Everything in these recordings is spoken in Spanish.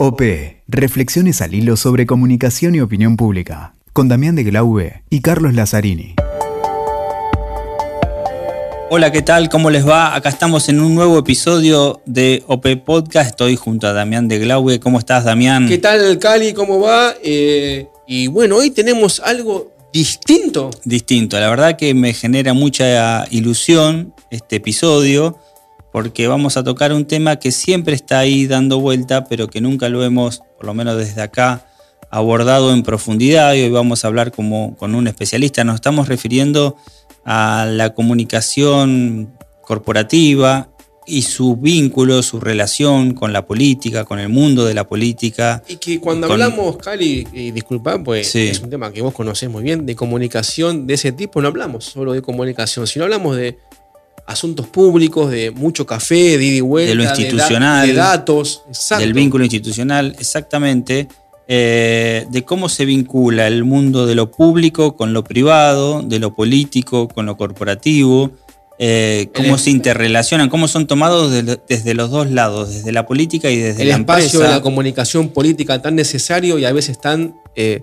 OP. Reflexiones al hilo sobre comunicación y opinión pública. Con Damián de Glaube y Carlos Lazzarini. Hola, ¿qué tal? ¿Cómo les va? Acá estamos en un nuevo episodio de OP Podcast. Estoy junto a Damián de Glaube. ¿Cómo estás, Damián? ¿Qué tal, Cali? ¿Cómo va? Eh, y bueno, hoy tenemos algo distinto. Distinto. La verdad que me genera mucha ilusión este episodio porque vamos a tocar un tema que siempre está ahí dando vuelta, pero que nunca lo hemos, por lo menos desde acá, abordado en profundidad y hoy vamos a hablar como, con un especialista. Nos estamos refiriendo a la comunicación corporativa y su vínculo, su relación con la política, con el mundo de la política. Y que cuando hablamos, Cali, y disculpa, pues es un tema que vos conocés muy bien, de comunicación de ese tipo, no hablamos solo de comunicación, sino hablamos de asuntos públicos, de mucho café, de ida y vuelta, de lo institucional, de, datos, del vínculo institucional, exactamente, eh, de cómo se vincula el mundo de lo público con lo privado, de lo político con lo corporativo, eh, cómo se interrelacionan, cómo son tomados desde los dos lados, desde la política y desde el la espacio de la comunicación política tan necesario y a veces tan eh,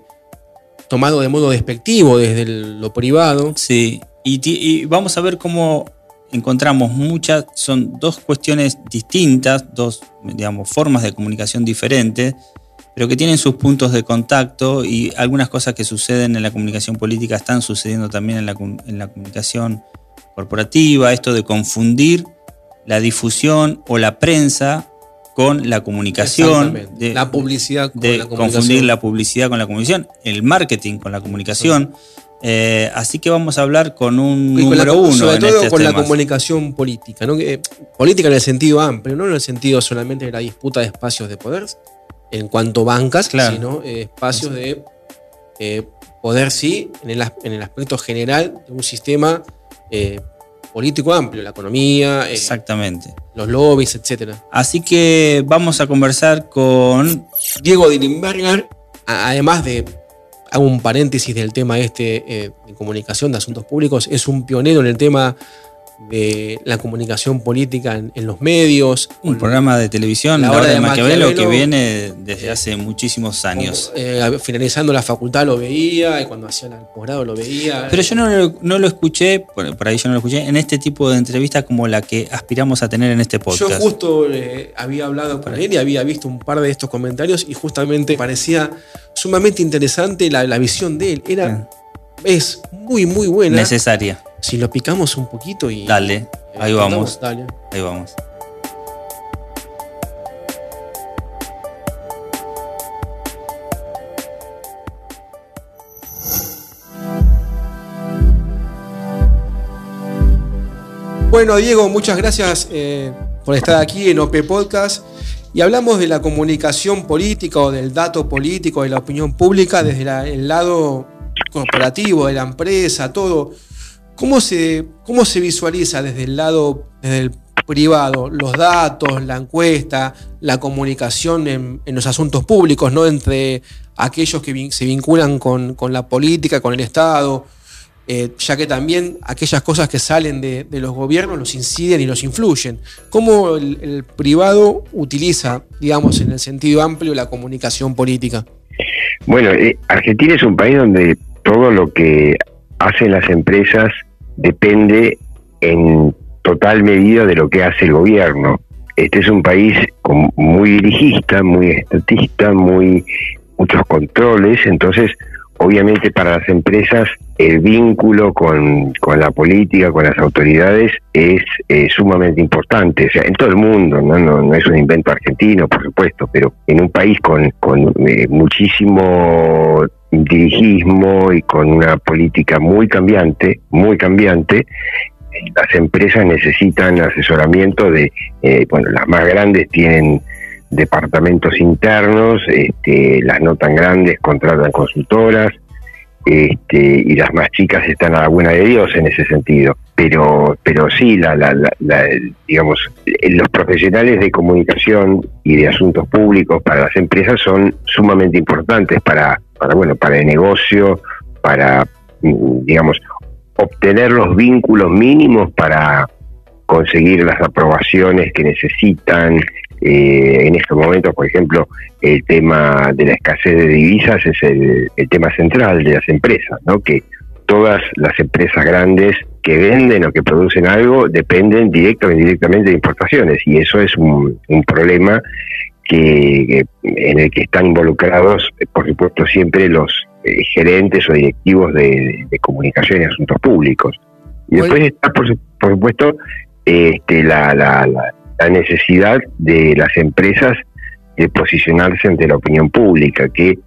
tomado de modo despectivo desde lo privado. Sí, y vamos a ver cómo encontramos muchas, son dos cuestiones distintas, dos, digamos, formas de comunicación diferentes, pero que tienen sus puntos de contacto y algunas cosas que suceden en la comunicación política están sucediendo también en la, en la comunicación corporativa, esto de confundir la difusión o la prensa con la comunicación, de, la publicidad con la comunicación. confundir la publicidad con la comunicación, el marketing con la comunicación. Eh, así que vamos a hablar con un número uno. Sobre todo con la comunicación política. ¿no? política en el sentido amplio, no en el sentido solamente de la disputa de espacios de poder, en cuanto bancas, sino eh, espacios de eh, poder, sí, en el, en el, aspecto general de un sistema político amplio, la economía, Exactamente. los lobbies, etc. Así que vamos a conversar con Diego Dilimberger, además de hago un paréntesis del tema este eh, de comunicación de asuntos públicos, es un pionero en el tema de la comunicación política en, los medios. Un programa de televisión, La Hora de, Maquiavelo, que viene desde hace muchísimos años. Eh, finalizando la facultad lo veía, y cuando hacía el posgrado lo veía. Pero yo no lo, no lo escuché, por, ahí yo no lo escuché, en este tipo de entrevistas como la que aspiramos a tener en este podcast. Yo justo eh, había hablado con él y había visto un par de estos comentarios y justamente parecía sumamente interesante la, visión de él. Era, es muy, muy buena. Necesaria. Si lo picamos un poquito y. Dale, ahí vamos. Ahí vamos. Bueno, Diego, muchas gracias eh, por estar aquí en OP Podcast. Y hablamos de la comunicación política o del dato político, de la opinión pública desde el lado corporativo, de la empresa, todo. ¿Cómo se, cómo se visualiza desde el lado desde privado los datos, la encuesta, la comunicación en, los asuntos públicos, ¿no? entre aquellos que se vinculan con, la política, con el Estado, eh, ya que también aquellas cosas que salen de, los gobiernos los inciden y los influyen. ¿Cómo el, privado utiliza, digamos, en el sentido amplio, la comunicación política? Bueno, eh, Argentina es un país donde todo lo que hacen las empresas depende en total medida de lo que hace el gobierno. Este es un país muy dirigista, muy estatista, muy muchos controles, entonces obviamente para las empresas el vínculo con, la política, con las autoridades es eh, sumamente importante, o sea, en todo el mundo, ¿no? No, es un invento argentino, por supuesto, pero en un país con, con eh, muchísimo dirigismo y con una política muy cambiante, muy cambiante, las empresas necesitan asesoramiento de, eh, bueno, las más grandes tienen departamentos internos, este, las no tan grandes contratan consultoras, este, y las más chicas están a la buena de Dios en ese sentido. Pero, pero sí, la, la, digamos, los profesionales de comunicación y de asuntos públicos para las empresas son sumamente importantes para, para bueno, para el negocio, para, digamos, obtener los vínculos mínimos para conseguir las aprobaciones que necesitan, en estos momentos, por ejemplo, el tema de la escasez de divisas es el, el tema central de las empresas, ¿no? Que todas las empresas grandes que venden o que producen algo dependen directa o indirectamente de importaciones y eso es un, problema que, en el que están involucrados, por supuesto, siempre los eh, gerentes o directivos de, comunicación y asuntos públicos. Y después está, por, supuesto, este, la, la, la, necesidad de las empresas de posicionarse ante la opinión pública, que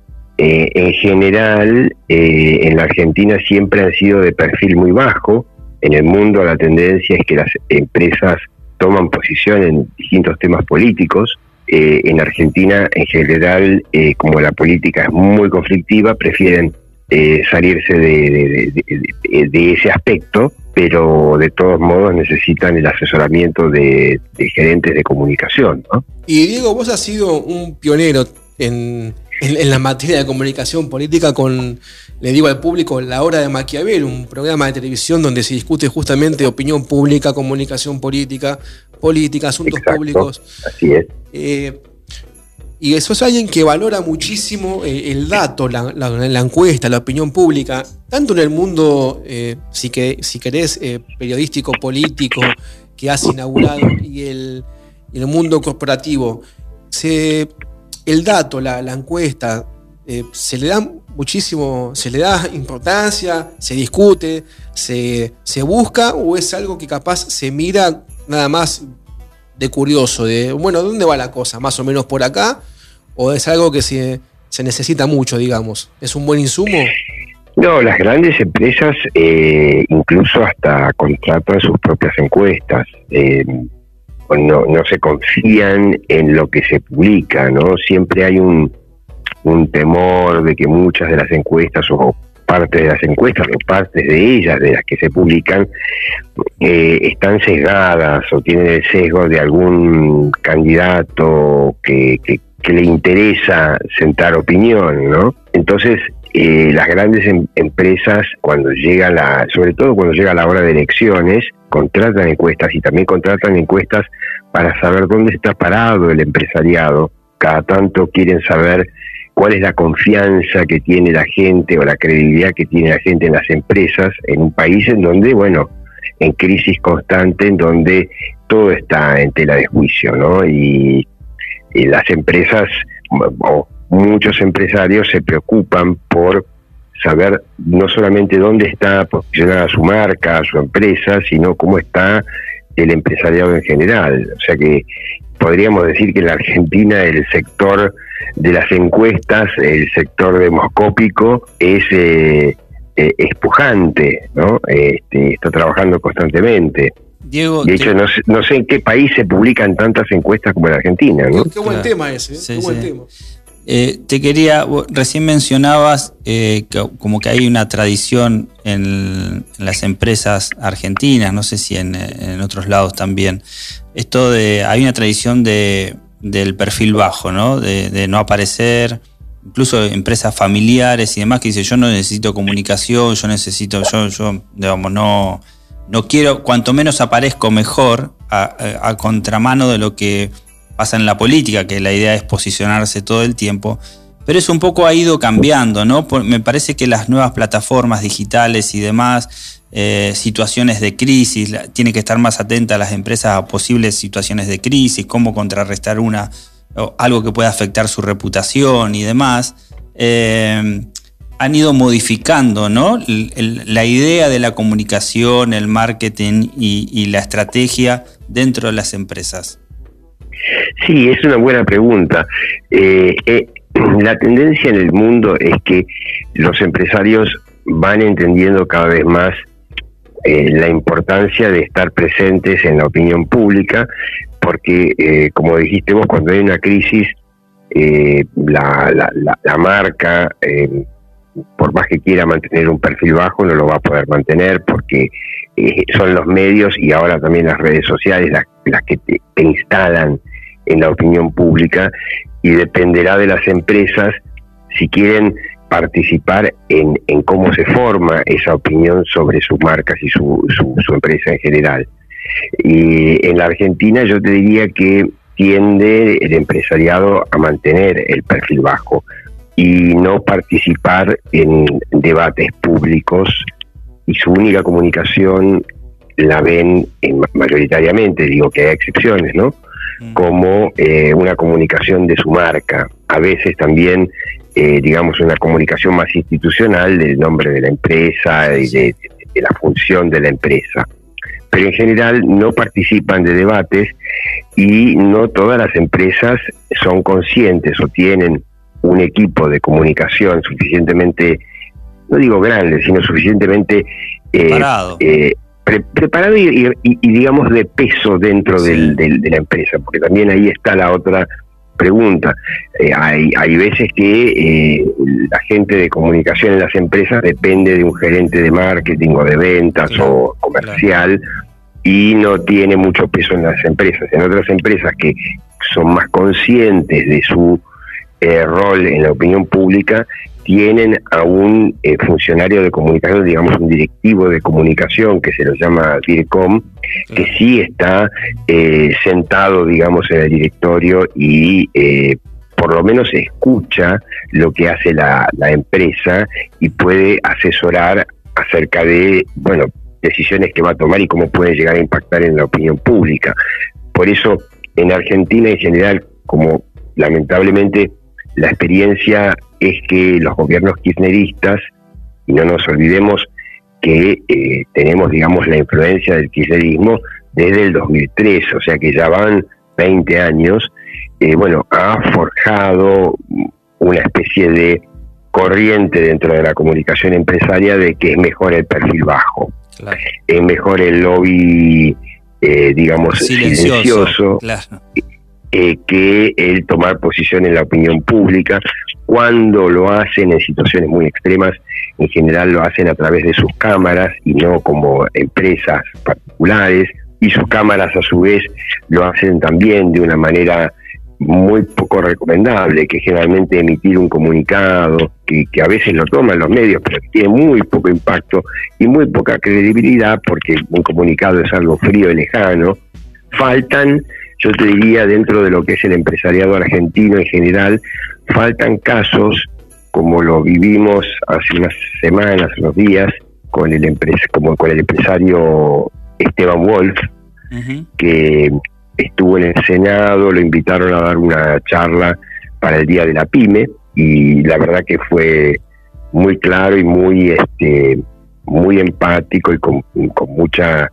eh, en general, eh, en la Argentina siempre han sido de perfil muy bajo. En el mundo la tendencia es que las empresas toman posición en distintos temas políticos. Eh, en Argentina, en general, como la política es muy conflictiva, prefieren salirse de, ese aspecto, pero de todos modos necesitan el asesoramiento de, gerentes de comunicación. Y Diego, vos has sido un pionero en en, la materia de comunicación política con, le digo al público, La Hora de Maquiavel, un programa de televisión donde se discute justamente opinión pública, comunicación política, política, asuntos públicos. Así es. Eh, y eso es alguien que valora muchísimo eh, el dato, la, encuesta, la opinión pública, tanto en el mundo, eh, si, que, si querés, periodístico, político, que has inaugurado, y el, el mundo corporativo. Se, el dato, la, encuesta, eh, se le da muchísimo, se le da importancia, se discute, se, busca o es algo que capaz se mira nada más de curioso, de, bueno, ¿dónde va la cosa? ¿Más o menos por acá? ¿O es algo que se, se necesita mucho, digamos? ¿Es un buen insumo? No, las grandes empresas eh, incluso hasta contratan sus propias encuestas. Eh, no, no se confían en lo que se publica, ¿no? Siempre hay un, un temor de que muchas de las encuestas o parte de las encuestas o partes de ellas, de las que se publican, eh, están sesgadas o tienen el sesgo de algún candidato que, que, le interesa sentar opinión, ¿no? Entonces, eh, las grandes em, empresas, cuando llega la, sobre todo cuando llega la hora de elecciones, contratan encuestas y también contratan encuestas para saber dónde está parado el empresariado. Cada tanto quieren saber cuál es la confianza que tiene la gente o la credibilidad que tiene la gente en las empresas en un país en donde, bueno, en crisis constante, en donde todo está en tela de juicio, ¿no? Y, las empresas, o muchos empresarios se preocupan por saber no solamente dónde está posicionada su marca, su empresa, sino cómo está el empresariado en general. O sea que podríamos decir que en la Argentina el sector de las encuestas, el sector demoscópico, es eh, eh espujante, ¿no? Este, está trabajando constantemente. Diego, de hecho, no, sé, en qué país se publican tantas encuestas como en Argentina. ¿no? Qué, buen tema ese, ¿eh? qué buen tema. Eh, te quería, recién mencionabas eh, como que hay una tradición en, las empresas argentinas, no sé si en, otros lados también. Esto de, hay una tradición de, del perfil bajo, ¿no? De, no aparecer, incluso empresas familiares y demás que dicen yo no necesito comunicación, yo necesito, yo, yo digamos, no, no quiero, cuanto menos aparezco mejor, a contramano de lo que pasa en la política, que la idea es posicionarse todo el tiempo, pero eso un poco ha ido cambiando, ¿no? me parece que las nuevas plataformas digitales y demás, eh, situaciones de crisis, tiene que estar más atenta las empresas a posibles situaciones de crisis, cómo contrarrestar una, o algo que pueda afectar su reputación y demás. Eh, han ido modificando ¿no? la idea de la comunicación, el marketing y la estrategia dentro de las empresas. Sí, es una buena pregunta. Eh, eh, la tendencia en el mundo es que los empresarios van entendiendo cada vez más eh, la importancia de estar presentes en la opinión pública, porque, como dijiste vos, cuando hay una crisis, la, la, la, marca, por más que quiera mantener un perfil bajo, no lo va a poder mantener porque son los medios y ahora también las redes sociales las que te instalan en la opinión pública y dependerá de las empresas si quieren participar en, en cómo se forma esa opinión sobre sus marcas y su, su, empresa en general. Y en la Argentina yo te diría que tiende el empresariado a mantener el perfil bajo y no participar en debates públicos y su única comunicación la ven mayoritariamente, digo que hay excepciones, ¿no? Mm. Como eh, una comunicación de su marca, a veces también, eh, digamos, una comunicación más institucional del nombre de la empresa y de, la función de la empresa. Pero en general no participan de debates y no todas las empresas son conscientes o tienen un equipo de comunicación suficientemente, no digo grande, sino suficientemente eh, eh preparado y, digamos de peso dentro del, de la empresa, porque también ahí está la otra pregunta. Eh, hay, hay veces que eh, la gente de comunicación en las empresas depende de un gerente de marketing o de ventas o comercial y no tiene mucho peso en las empresas. En otras empresas que son más conscientes de su eh, rol en la opinión pública, tienen a un eh, funcionario de comunicación, digamos un directivo de comunicación que se lo llama DIRCOM, que sí está eh, sentado, digamos, en el directorio y eh, por lo menos escucha lo que hace la, la empresa y puede asesorar acerca de, bueno, decisiones que va a tomar y cómo puede llegar a impactar en la opinión pública. Por eso, en Argentina en general, como lamentablemente la experiencia es que los gobiernos kirchneristas, y no nos olvidemos que eh, tenemos, digamos, la influencia del kirchnerismo desde el 2003, o sea que ya van 20 años, eh, bueno, ha forjado una especie de corriente dentro de la comunicación empresaria de que es mejor el perfil bajo, es mejor el lobby, eh, digamos, silencioso, que el tomar posición en la opinión pública, cuando lo hacen en situaciones muy extremas, en general lo hacen a través de sus cámaras y no como empresas particulares, y sus cámaras a su vez lo hacen también de una manera muy poco recomendable, que generalmente emitir un comunicado, que, que, a veces lo toman los medios, pero que tiene muy poco impacto y muy poca credibilidad, porque un comunicado es algo frío y lejano, faltan, yo te diría, dentro de lo que es el empresariado argentino en general, Faltan casos como lo vivimos hace unas semanas, unos días, con el como con el empresario Esteban Wolf, que estuvo en el Senado, lo invitaron a dar una charla para el Día de la Pyme y la verdad que fue muy claro y muy este muy empático y con, con mucha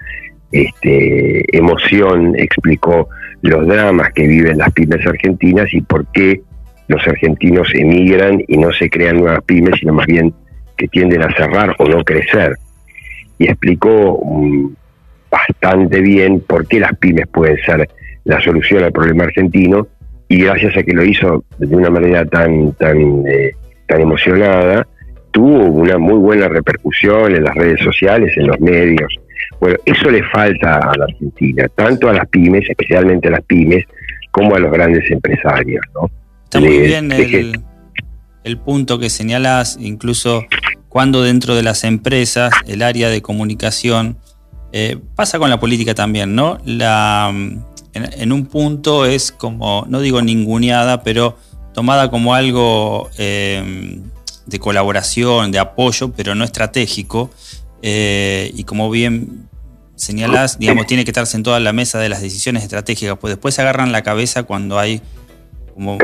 este, emoción explicó los dramas que viven las pymes argentinas y por qué los argentinos emigran y no se crean nuevas pymes, sino más bien que tienden a cerrar o no crecer. Y explicó mm, bastante bien por qué las pymes pueden ser la solución al problema argentino y gracias a que lo hizo de una manera tan tan eh, tan emocionada tuvo una muy buena repercusión en las redes sociales, en los medios. Bueno, eso le falta a la Argentina, tanto a las pymes, especialmente a las pymes, como a los grandes empresarios, ¿no? Está muy bien el, punto que señalas, incluso cuando dentro de las empresas el área de comunicación eh, pasa con la política también, ¿no? La, en, un punto es como, no digo ninguneada, pero tomada como algo eh, de colaboración, de apoyo, pero no estratégico. Eh, y como bien señalás, digamos, tiene que estarse en toda la mesa de las decisiones estratégicas, pues después se agarran la cabeza cuando hay como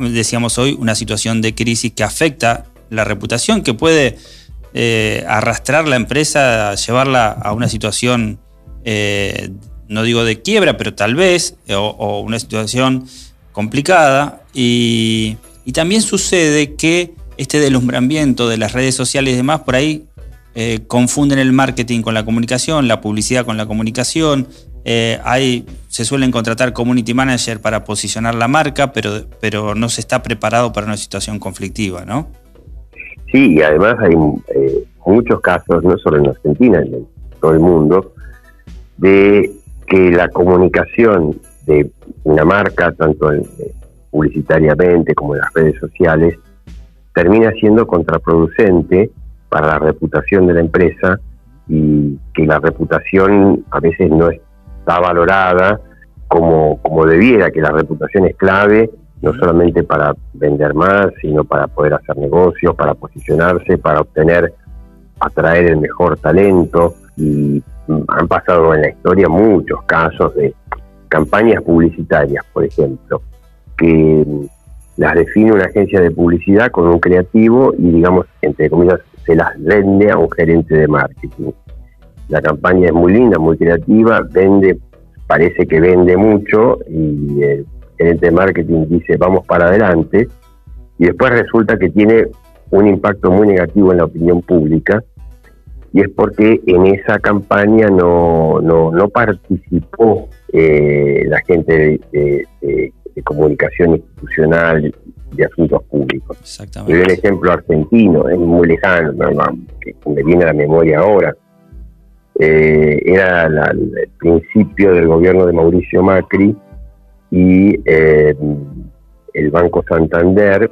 decíamos hoy, una situación de crisis que afecta la reputación, que puede eh, arrastrar la empresa, llevarla a una situación, eh, no digo de quiebra, pero tal vez, o, una situación complicada. Y, también sucede que este deslumbramiento de las redes sociales y demás, por ahí eh, confunden el marketing con la comunicación, la publicidad con la comunicación, eh, hay, se suelen contratar community manager para posicionar la marca, pero, pero no se está preparado para una situación conflictiva, ¿no? Sí, y además hay eh, muchos casos, no solo en Argentina, en todo el mundo, de que la comunicación de una marca, tanto eh, publicitariamente como en las redes sociales, termina siendo contraproducente para la reputación de la empresa y que la reputación a veces no es está valorada como, como debiera, que la reputación es clave, no solamente para vender más, sino para poder hacer negocios, para posicionarse, para obtener, atraer el mejor talento. Y han pasado en la historia muchos casos de campañas publicitarias, por ejemplo, que las define una agencia de publicidad con un creativo y, digamos, entre comillas, se las vende a un gerente de marketing. La campaña es muy linda, muy creativa, vende, parece que vende mucho y el gerente de marketing dice vamos para adelante y después resulta que tiene un impacto muy negativo en la opinión pública y es porque en esa campaña no, no, no participó eh, la gente de, comunicación institucional de asuntos públicos. Exactamente. un ejemplo argentino, es muy lejano, que me viene a la memoria ahora. Eh, era el principio del gobierno de Mauricio Macri y eh, el Banco Santander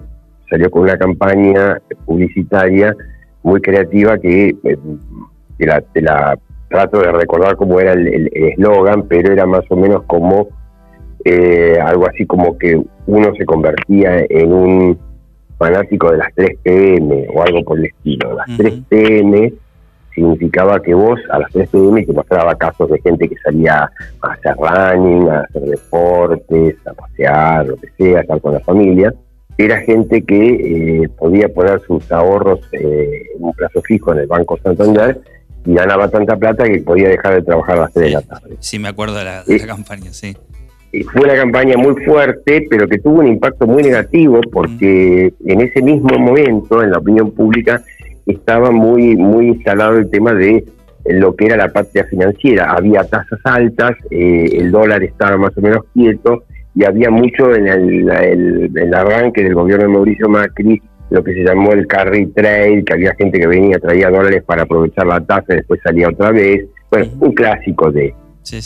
salió con una campaña publicitaria muy creativa que te la, trato de recordar cómo era el eslogan, pero era más o menos como eh, algo así como que uno se convertía en un fanático de las 3 pm o algo por el estilo. Las 3 pm significaba que vos a las 3 pm te mostraba casos de gente que salía a hacer running, a hacer deportes, a pasear, lo que sea, estar con la familia. Era gente que eh, podía poner sus ahorros eh, en un plazo fijo en el Banco Santander y ganaba tanta plata que podía dejar de trabajar a las 3 de la tarde. Sí, me acuerdo de la, de la campaña, sí fue una campaña muy fuerte, pero que tuvo un impacto muy negativo porque en ese mismo momento, en la opinión pública, estaba muy, muy instalado el tema de lo que era la patria financiera. Había tasas altas, eh, el dólar estaba más o menos quieto y había mucho en el, arranque del gobierno de Mauricio Macri lo que se llamó el carry trade, que había gente que venía, traía dólares para aprovechar la tasa y después salía otra vez. Bueno, un clásico de,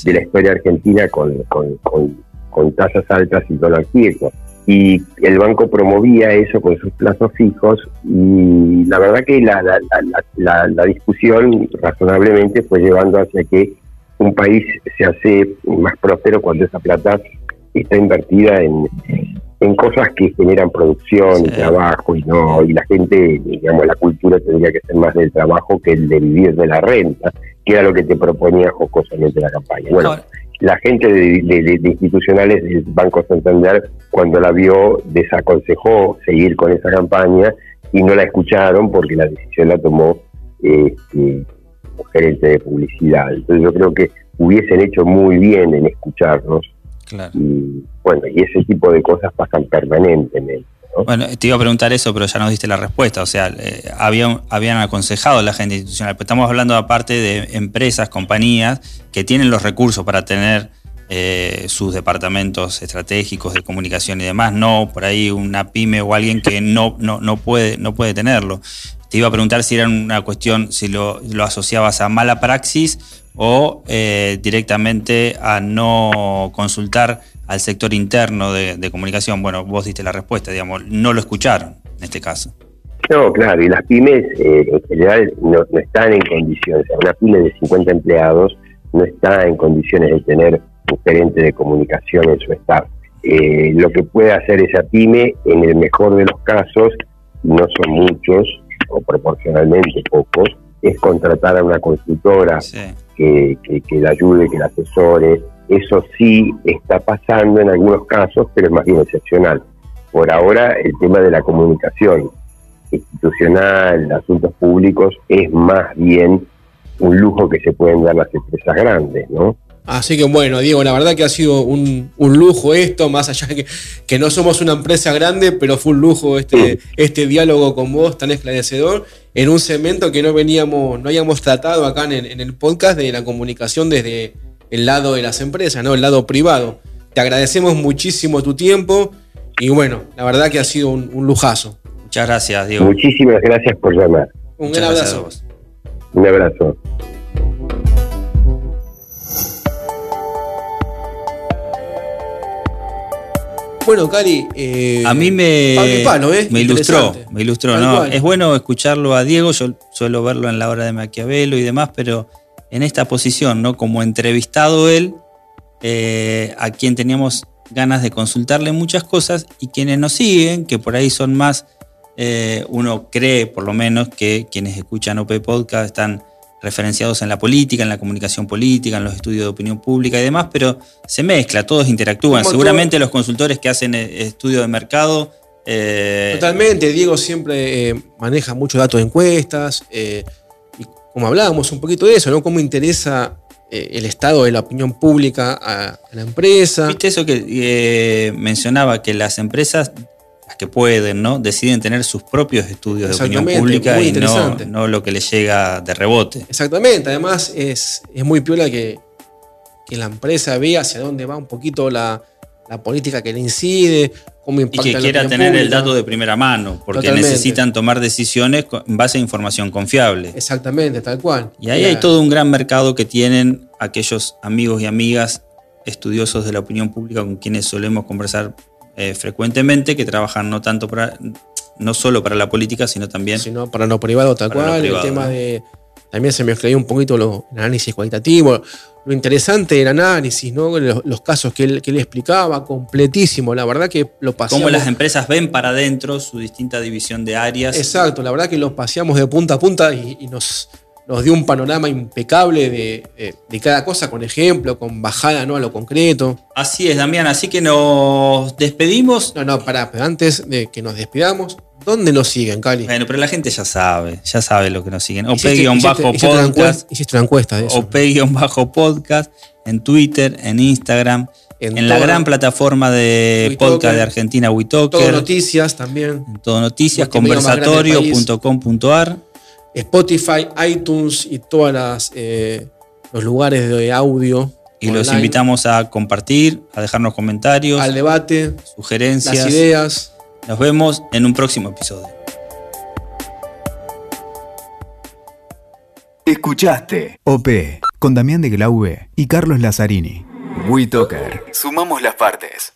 de la historia argentina con, con, tasas altas y dólar quieto. Y el banco promovía eso con sus plazos fijos y la verdad que la, la, la, discusión razonablemente fue llevando hacia que un país se hace más próspero cuando esa plata está invertida en, en cosas que generan producción y trabajo y no y la gente digamos la cultura tendría que ser más del trabajo que el de vivir de la renta que era lo que te proponía jocosamente la campaña. Bueno, la gente de, institucionales del Banco Santander, cuando la vio, desaconsejó seguir con esa campaña y no la escucharon porque la decisión la tomó este, gerente de publicidad. Entonces yo creo que hubiesen hecho muy bien en escucharnos. Y bueno, y ese tipo de cosas pasan permanentemente. Bueno, te iba a preguntar eso, pero ya nos diste la respuesta. O sea, eh, habían, habían aconsejado a la gente institucional. Pero estamos hablando aparte de empresas, compañías que tienen los recursos para tener eh, sus departamentos estratégicos de comunicación y demás. No por ahí una pyme o alguien que no, no, no, puede, no puede tenerlo. Te iba a preguntar si era una cuestión, si lo, lo asociabas a mala praxis o eh, directamente a no consultar al sector interno de, comunicación? Bueno, vos diste la respuesta, digamos, no lo escucharon en este caso. No, claro, y las pymes eh, en general no, están en condiciones, una pyme de 50 empleados no está en condiciones de tener un gerente de comunicación en su staff. Eh, lo que puede hacer esa pyme, en el mejor de los casos, no son muchos, o proporcionalmente pocos, es contratar a una consultora que, que, que la ayude, que la asesore, eso sí está pasando en algunos casos, pero es más bien excepcional. Por ahora, el tema de la comunicación institucional, asuntos públicos, es más bien un lujo que se pueden dar las empresas grandes, ¿no? Así que bueno, Diego, la verdad que ha sido un, lujo esto, más allá de que, que, no somos una empresa grande, pero fue un lujo este, este diálogo con vos tan esclarecedor en un segmento que no veníamos, no habíamos tratado acá en, en el podcast de la comunicación desde, el lado de las empresas, ¿no? El lado privado. Te agradecemos muchísimo tu tiempo y bueno, la verdad que ha sido un, lujazo. Muchas gracias, Diego. Muchísimas gracias por llamar. Un gran abrazo. Un abrazo. Bueno, Cari, eh, a mí me, ¿eh? me ilustró, me ilustró. ¿no? Es bueno escucharlo a Diego, yo suelo verlo en la hora de Maquiavelo y demás, pero en esta posición, ¿no? Como entrevistado él, eh, a quien teníamos ganas de consultarle muchas cosas y quienes nos siguen, que por ahí son más, eh, uno cree por lo menos que quienes escuchan OP Podcast están referenciados en la política, en la comunicación política, en los estudios de opinión pública y demás, pero se mezcla, todos interactúan. Seguramente los consultores que hacen eh, estudio de mercado... Eh, Totalmente, Diego siempre maneja muchos datos de encuestas, y como hablábamos un poquito de eso, ¿no? Cómo interesa eh, el estado de la opinión pública a, la empresa. Viste eso que eh, mencionaba, que las empresas, que pueden, ¿no? Deciden tener sus propios estudios de opinión pública y no, lo que les llega de rebote. Exactamente, además es, es muy piola que, que la empresa vea hacia dónde va un poquito la, la política que le incide, cómo impacta Y que quiera tener el dato de primera mano, porque necesitan tomar decisiones en base a información confiable. Exactamente, tal cual. Y ahí hay todo un gran mercado que tienen aquellos amigos y amigas estudiosos de la opinión pública con quienes solemos conversar eh, frecuentemente, que trabajan no tanto para, no solo para la política, sino también... Sino para lo privado, tal cual, el tema de... También se me mezcló un poquito lo, el análisis cualitativo, lo interesante del análisis, ¿no? los, casos que él, que explicaba, completísimo. La verdad que lo paseamos. Cómo las empresas ven para adentro su distinta división de áreas. Exacto, la verdad que lo paseamos de punta a punta y, nos, nos dio un panorama impecable de, cada cosa, con ejemplo, con bajada ¿no? a lo concreto. Así es, Damián. Así que nos despedimos. No, no, pará, pero antes de que nos despidamos, ¿Dónde nos siguen, Cali? Bueno, pero la gente ya sabe, ya sabe lo que nos siguen. OP-podcast. Hiciste una encuesta de eso. OP-podcast en Twitter, en Instagram, en, la gran plataforma de podcast de Argentina, WeTalker. Todo Noticias también. En todo Noticias, conversatorio.com.ar. Spotify, iTunes y todos eh, los lugares de audio. Y los invitamos a compartir, a dejarnos comentarios. Al debate. Sugerencias. Las ideas nos vemos en un próximo episodio. Escuchaste OP con Damián de Glaube y Carlos Lazzarini. WeToker. Sumamos las partes.